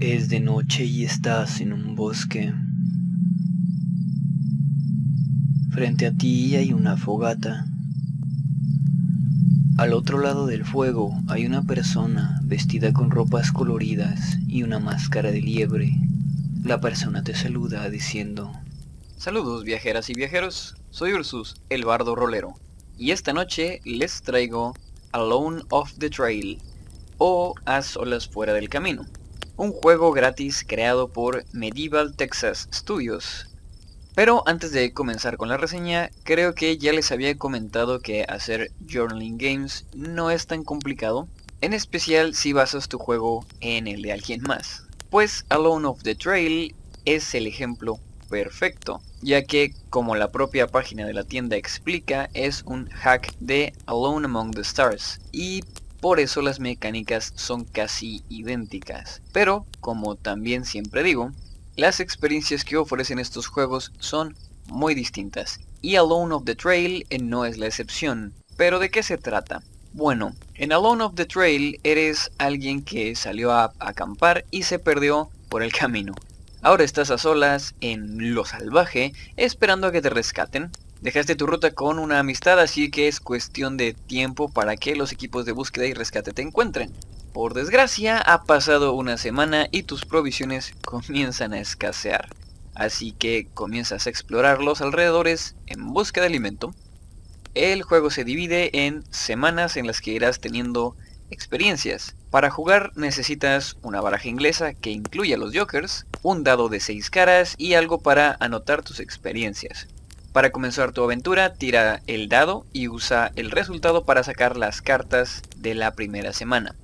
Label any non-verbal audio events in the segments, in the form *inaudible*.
Es de noche y estás en un bosque. Frente a ti hay una fogata. Al otro lado del fuego hay una persona vestida con ropas coloridas y una máscara de liebre. La persona te saluda diciendo, Saludos viajeras y viajeros, soy Ursus, el bardo rolero, y esta noche les traigo Alone of the Trail, o A Solas Fuera del Camino, un juego gratis creado por Medieval Texas Studios. Pero antes de comenzar con la reseña, creo que ya les había comentado que hacer journaling games no es tan complicado, en especial si basas tu juego en el de alguien más. Pues Alone of the Trail es el ejemplo perfecto, ya que como la propia página de la tienda explica, es un hack de Alone Among the Stars y por eso las mecánicas son casi idénticas. Pero, como también siempre digo, las experiencias que ofrecen estos juegos son muy distintas y Alone of the Trail no es la excepción. Pero ¿de qué se trata? Bueno, en Alone of the Trail eres alguien que salió a acampar y se perdió por el *laughs* camino. Ahora estás a solas en lo salvaje, esperando a que te rescaten. Dejaste tu ruta con una amistad, así que es cuestión de tiempo para que los equipos de búsqueda y rescate te encuentren. Por desgracia, ha pasado una semana y tus provisiones *laughs* comienzan a escasear. Así que comienzas a explorar los alrededores en busca de alimento. El juego se divide en semanas en las que irás teniendo experiencias. Para jugar necesitas una baraja inglesa que incluya los jokers, un dado de 6 caras y algo para anotar tus experiencias. Para comenzar tu aventura, tira el dado y usa el resultado para sacar las cartas de la primera semana.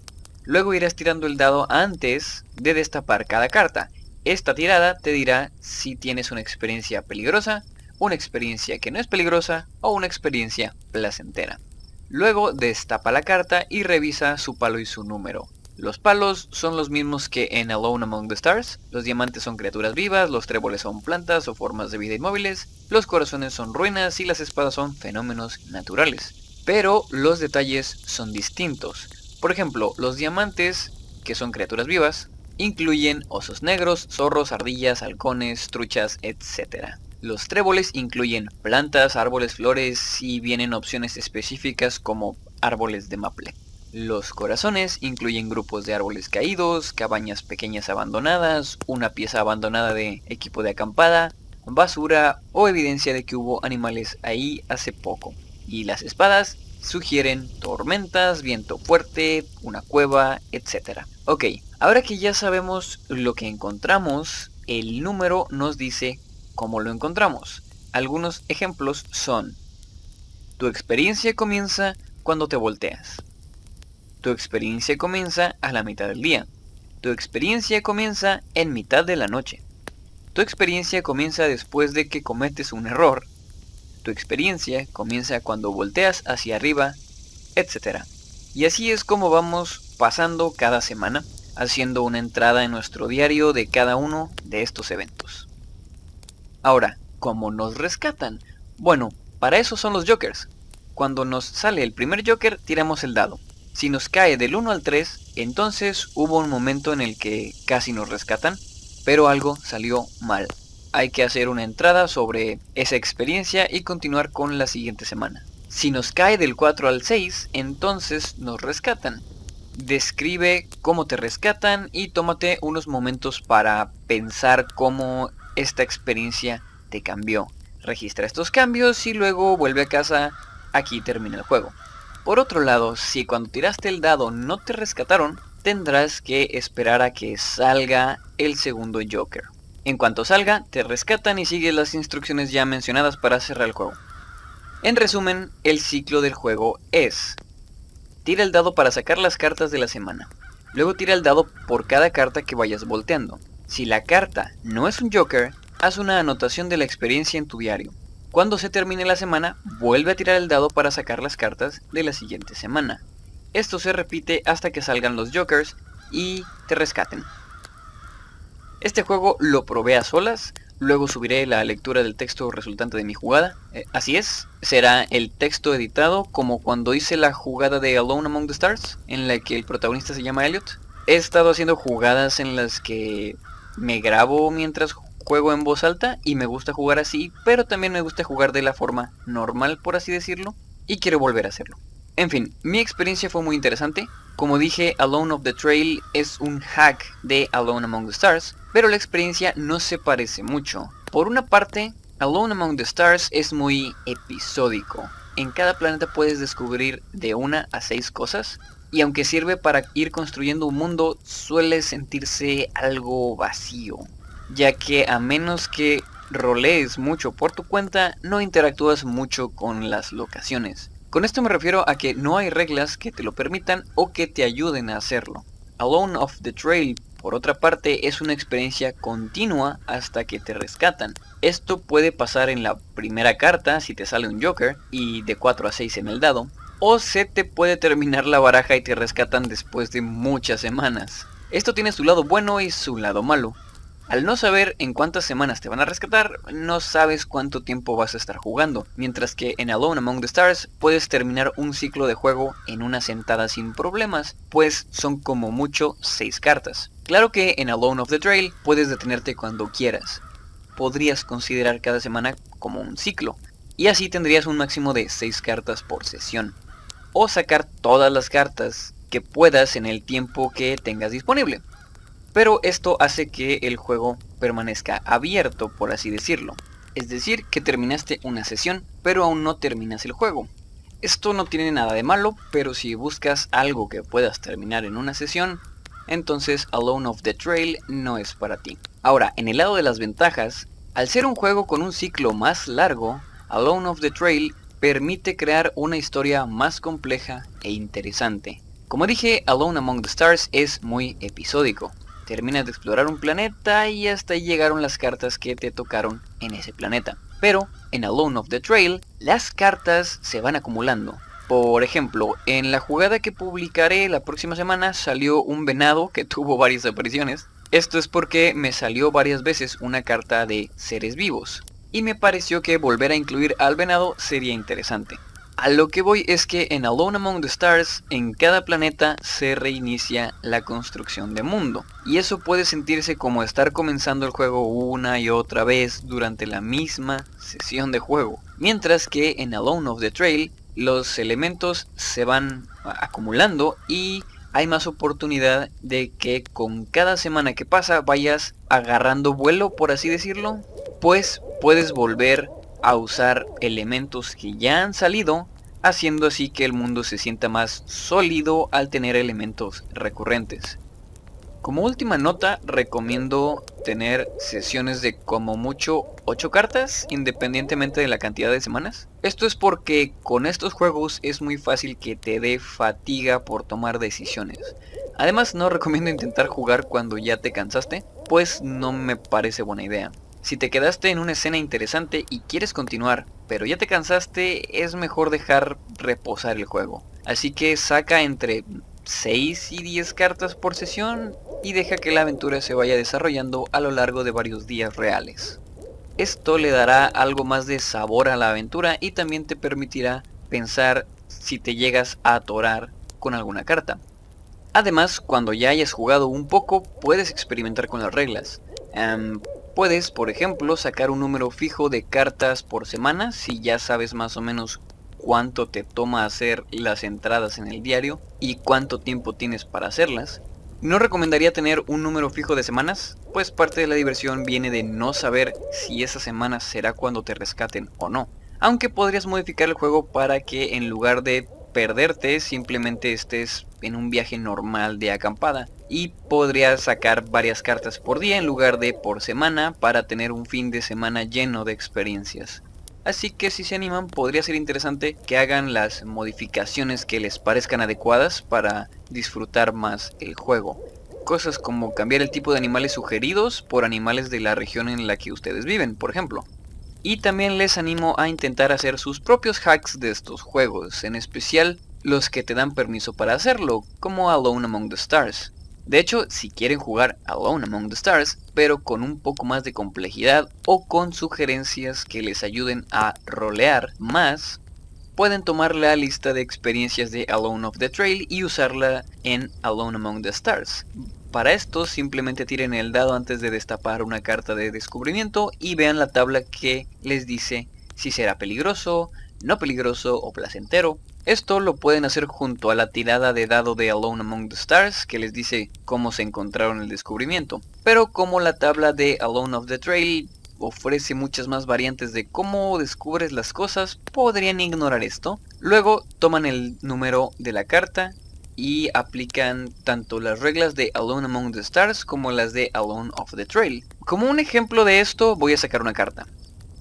Luego irás tirando el dado antes de destapar cada carta. Esta tirada te dirá si tienes una experiencia peligrosa, una experiencia que no es peligrosa o una experiencia placentera. Luego destapa la carta y revisa su palo y su número. Los palos son los mismos que en Alone Among the Stars, los diamantes son criaturas vivas, los tréboles son plantas o formas de vida inmóviles, los corazones son ruinas y las espadas son fenómenos naturales. Pero los detalles son distintos. Por ejemplo, los diamantes, que son criaturas vivas, incluyen osos negros, zorros, ardillas, halcones, truchas, etc. Los tréboles incluyen plantas, árboles, flores y vienen opciones específicas como árboles de maple. Los corazones incluyen grupos de árboles caídos, cabañas pequeñas abandonadas, una pieza abandonada de equipo de acampada, basura o evidencia de que hubo animales ahí hace poco. Y las espadas sugieren tormentas, viento fuerte, una cueva, etc. Ok, ahora que ya sabemos lo que encontramos, el número nos dice cómo lo encontramos. Algunos ejemplos son, tu experiencia comienza cuando te volteas. Tu experiencia comienza a la mitad del día. Tu experiencia comienza en mitad de la noche. Tu experiencia comienza después de que cometes un error. Tu experiencia comienza cuando volteas hacia arriba, etc. Y así es como vamos pasando cada semana, haciendo una entrada en nuestro diario de cada uno de estos eventos. Ahora, ¿cómo nos rescatan? Bueno, para eso son los jokers. Cuando nos sale el primer joker, tiramos el dado. Si nos cae del 1 al 3, entonces hubo un momento en el que casi nos rescatan, pero algo salió mal. Hay que hacer una entrada sobre esa experiencia y continuar con la siguiente semana. Si nos cae del 4 al 6, entonces nos rescatan. Describe cómo te rescatan y tómate unos momentos para pensar cómo esta experiencia te cambió. Registra estos cambios y luego vuelve a casa. Aquí termina el juego. Por otro lado, si cuando tiraste el dado no te rescataron, tendrás que esperar a que salga el segundo Joker. En cuanto salga, te rescatan y sigues las instrucciones ya mencionadas para cerrar el juego. En resumen, el ciclo del juego es... Tira el dado para sacar las cartas de la semana. Luego tira el dado por cada carta que vayas volteando. Si la carta no es un Joker, haz una anotación de la experiencia en tu diario. Cuando se termine la semana, vuelve a tirar el dado para sacar las cartas de la siguiente semana. Esto se repite hasta que salgan los Jokers y te rescaten. Este juego lo probé a solas, luego subiré la lectura del texto resultante de mi jugada. Eh, así es, será el texto editado como cuando hice la jugada de Alone Among the Stars, en la que el protagonista se llama Elliot. He estado haciendo jugadas en las que me grabo mientras juego en voz alta y me gusta jugar así, pero también me gusta jugar de la forma normal, por así decirlo, y quiero volver a hacerlo. En fin, mi experiencia fue muy interesante. Como dije, Alone of the Trail es un hack de Alone Among the Stars, pero la experiencia no se parece mucho. Por una parte, Alone Among the Stars es muy episódico. En cada planeta puedes descubrir de una a seis cosas, y aunque sirve para ir construyendo un mundo, suele sentirse algo vacío, ya que a menos que rolees mucho por tu cuenta, no interactúas mucho con las locaciones. Con esto me refiero a que no hay reglas que te lo permitan o que te ayuden a hacerlo. Alone of the Trail, por otra parte, es una experiencia continua hasta que te rescatan. Esto puede pasar en la primera carta si te sale un Joker y de 4 a 6 en el dado, o se te puede terminar la baraja y te rescatan después de muchas semanas. Esto tiene su lado bueno y su lado malo. Al no saber en cuántas semanas te van a rescatar, no sabes cuánto tiempo vas a estar jugando, mientras que en Alone Among the Stars puedes terminar un ciclo de juego en una sentada sin problemas, pues son como mucho 6 cartas. Claro que en Alone of the Trail puedes detenerte cuando quieras. Podrías considerar cada semana como un ciclo, y así tendrías un máximo de 6 cartas por sesión. O sacar todas las cartas que puedas en el tiempo que tengas disponible pero esto hace que el juego permanezca abierto, por así decirlo. Es decir, que terminaste una sesión, pero aún no terminas el juego. Esto no tiene nada de malo, pero si buscas algo que puedas terminar en una sesión, entonces Alone of the Trail no es para ti. Ahora, en el lado de las ventajas, al ser un juego con un ciclo más largo, Alone of the Trail permite crear una historia más compleja e interesante. Como dije, Alone Among the Stars es muy episódico. Terminas de explorar un planeta y hasta ahí llegaron las cartas que te tocaron en ese planeta. Pero en Alone of the Trail, las cartas se van acumulando. Por ejemplo, en la jugada que publicaré la próxima semana salió un venado que *laughs* tuvo varias apariciones. Esto es porque me salió varias veces una carta de seres vivos. Y me pareció que volver a incluir al venado sería interesante. A lo que voy es que en Alone Among the Stars, en cada planeta se reinicia la construcción de mundo. Y eso puede sentirse como estar comenzando el juego una y otra vez durante la misma sesión de juego. Mientras que en Alone of the Trail, los elementos se van acumulando y hay más oportunidad de que con cada semana que pasa vayas agarrando vuelo, por así decirlo. Pues puedes volver a usar elementos que ya han salido, haciendo así que el mundo se sienta más sólido al tener elementos recurrentes. Como última nota, recomiendo tener sesiones de como mucho 8 cartas, independientemente de la cantidad de semanas. Esto es porque con estos juegos es muy fácil que te dé fatiga por tomar decisiones. Además no recomiendo intentar jugar cuando ya te cansaste, pues no me parece buena idea. Si te quedaste en una escena interesante y quieres continuar, pero ya te cansaste, es mejor dejar reposar el juego. Así que saca entre 6 y 10 cartas por sesión y deja que la aventura se vaya desarrollando a lo largo de varios días reales. Esto le dará algo más de sabor a la aventura y también te permitirá pensar si te llegas a atorar con alguna carta. Además, cuando ya hayas jugado un poco, puedes experimentar con las reglas. Em, Puedes, por ejemplo, sacar un número fijo de cartas por semana si ya sabes más o menos cuánto te toma hacer las entradas en el diario y cuánto tiempo tienes para hacerlas. No recomendaría tener un número fijo de semanas, pues parte de la diversión viene de no saber si esa semana será cuando te rescaten o no. Aunque podrías modificar el juego para que en lugar de perderte simplemente estés en un viaje normal de acampada y podrías sacar varias cartas por día en lugar de por semana para tener un fin de semana lleno de experiencias. Así que si se animan podría ser interesante que hagan las modificaciones que les parezcan adecuadas para disfrutar más el juego. Cosas como cambiar el tipo de animales sugeridos por animales de la región en la que ustedes viven, por ejemplo. Y también les animo a intentar hacer sus propios hacks de estos juegos, en especial los que te dan permiso para hacerlo, como Alone Among the Stars. De hecho, si quieren jugar Alone Among the Stars, pero con un poco más de complejidad o con sugerencias que les ayuden a rolear más, pueden tomar la lista de experiencias de Alone of the Trail y usarla en Alone Among the Stars. Para esto simplemente tiren el dado antes de destapar una carta de descubrimiento y vean la tabla que les dice si será peligroso, no peligroso o placentero. Esto lo pueden hacer junto a la tirada de dado de Alone Among the Stars que les dice cómo se encontraron el descubrimiento. Pero como la tabla de Alone of the Trail ofrece muchas más variantes de cómo descubres las cosas, podrían ignorar esto. Luego toman el número de la carta y aplican tanto las reglas de Alone Among the Stars como las de Alone of the Trail. Como un ejemplo de esto voy a sacar una carta.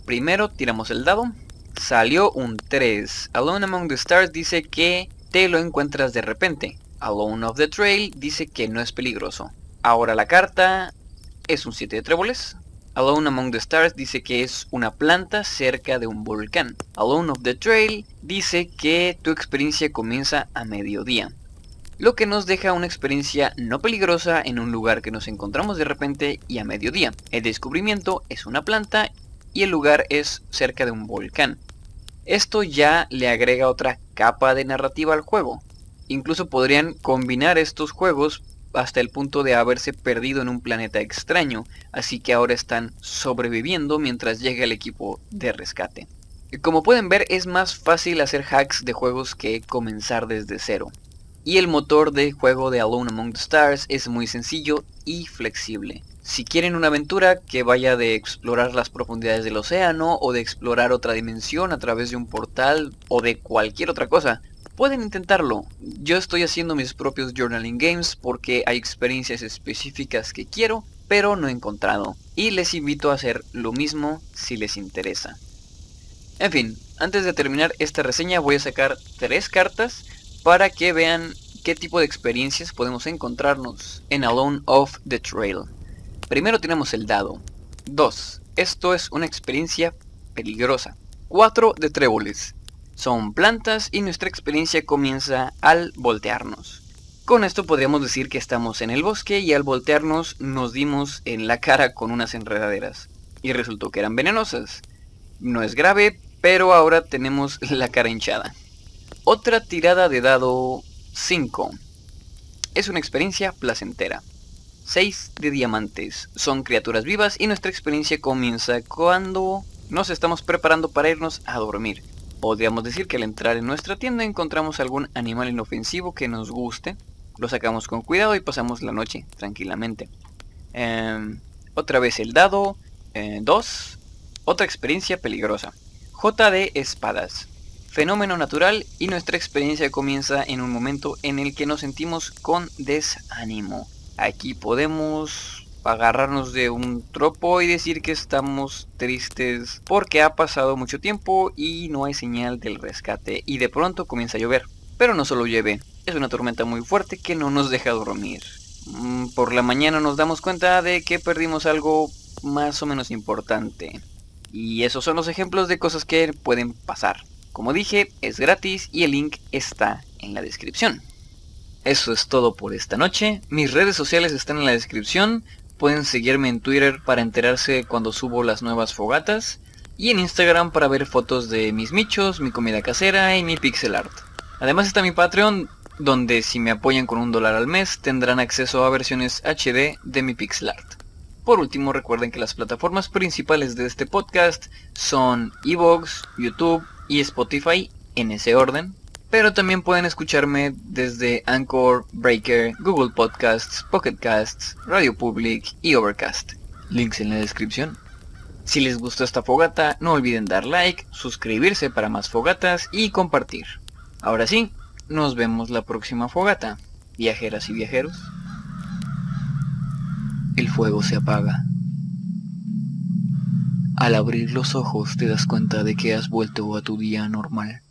Primero tiramos el dado. Salió un 3. Alone Among the Stars dice que te lo encuentras de repente. Alone of the Trail dice que no es peligroso. Ahora la carta es un 7 de tréboles. Alone Among the Stars dice que es una planta cerca de un volcán. Alone of the Trail dice que tu experiencia comienza a mediodía. Lo que nos deja una experiencia no peligrosa en un lugar que nos encontramos de repente y a mediodía. El descubrimiento es una planta y el lugar es cerca de un volcán. Esto ya le agrega otra capa de narrativa al juego. Incluso podrían combinar estos juegos hasta el punto de haberse perdido en un planeta extraño, así que ahora están sobreviviendo mientras llega el equipo de rescate. Como pueden ver es más fácil hacer hacks de juegos que comenzar desde cero. Y el motor de juego de Alone Among the Stars es muy sencillo y flexible. Si quieren una aventura que vaya de explorar las profundidades del océano o de explorar otra dimensión a través de un portal o de cualquier otra cosa, pueden intentarlo. Yo estoy haciendo mis propios journaling games porque hay experiencias específicas que quiero, pero no he encontrado. Y les invito a hacer lo mismo si les interesa. En fin, antes de terminar esta reseña voy a sacar tres cartas para que vean qué tipo de experiencias podemos encontrarnos en Alone of the Trail. Primero tenemos el dado. 2. Esto es una experiencia peligrosa. 4 de tréboles son plantas y nuestra experiencia comienza al voltearnos. Con esto podríamos decir que estamos en el bosque y al voltearnos nos dimos en la cara con unas enredaderas. Y resultó que eran venenosas. No es grave, pero ahora tenemos la cara hinchada. Otra tirada de dado 5. Es una experiencia placentera. 6 de diamantes. Son criaturas vivas y nuestra experiencia comienza cuando nos estamos preparando para irnos a dormir. Podríamos decir que al entrar en nuestra tienda encontramos algún animal inofensivo que nos guste, lo sacamos con cuidado y pasamos la noche tranquilamente. Em, otra vez el dado 2, eh, otra experiencia peligrosa. J de espadas. Fenómeno natural y nuestra experiencia comienza en un momento en el que nos sentimos con desánimo. Aquí podemos agarrarnos de un tropo y decir que estamos tristes porque ha pasado mucho tiempo y no hay señal del rescate y de pronto comienza a llover. Pero no solo llueve, es una tormenta muy fuerte que no nos deja dormir. Mm, por la mañana nos damos cuenta de que perdimos algo más o menos importante. Y esos son los ejemplos de cosas que pueden pasar. Como dije, es gratis y el link está en la descripción. Eso es todo por esta noche. Mis redes sociales están en la descripción. Pueden seguirme en Twitter para enterarse cuando subo las nuevas fogatas. Y en Instagram para ver fotos de mis michos, mi comida casera y mi pixel art. Además está mi Patreon, donde si me apoyan con un dólar al mes tendrán acceso a versiones HD de mi pixel art. Por último recuerden que las plataformas principales de este podcast son Evox, YouTube y Spotify en ese orden pero también pueden escucharme desde Anchor, Breaker, Google Podcasts, Pocket Casts, Radio Public y Overcast. Links en la descripción. Si les gustó esta fogata, no olviden dar like, suscribirse para más fogatas y compartir. Ahora sí, nos vemos la próxima fogata. Viajeras y viajeros. El fuego se apaga. Al abrir los ojos te das cuenta de que has vuelto a tu día normal.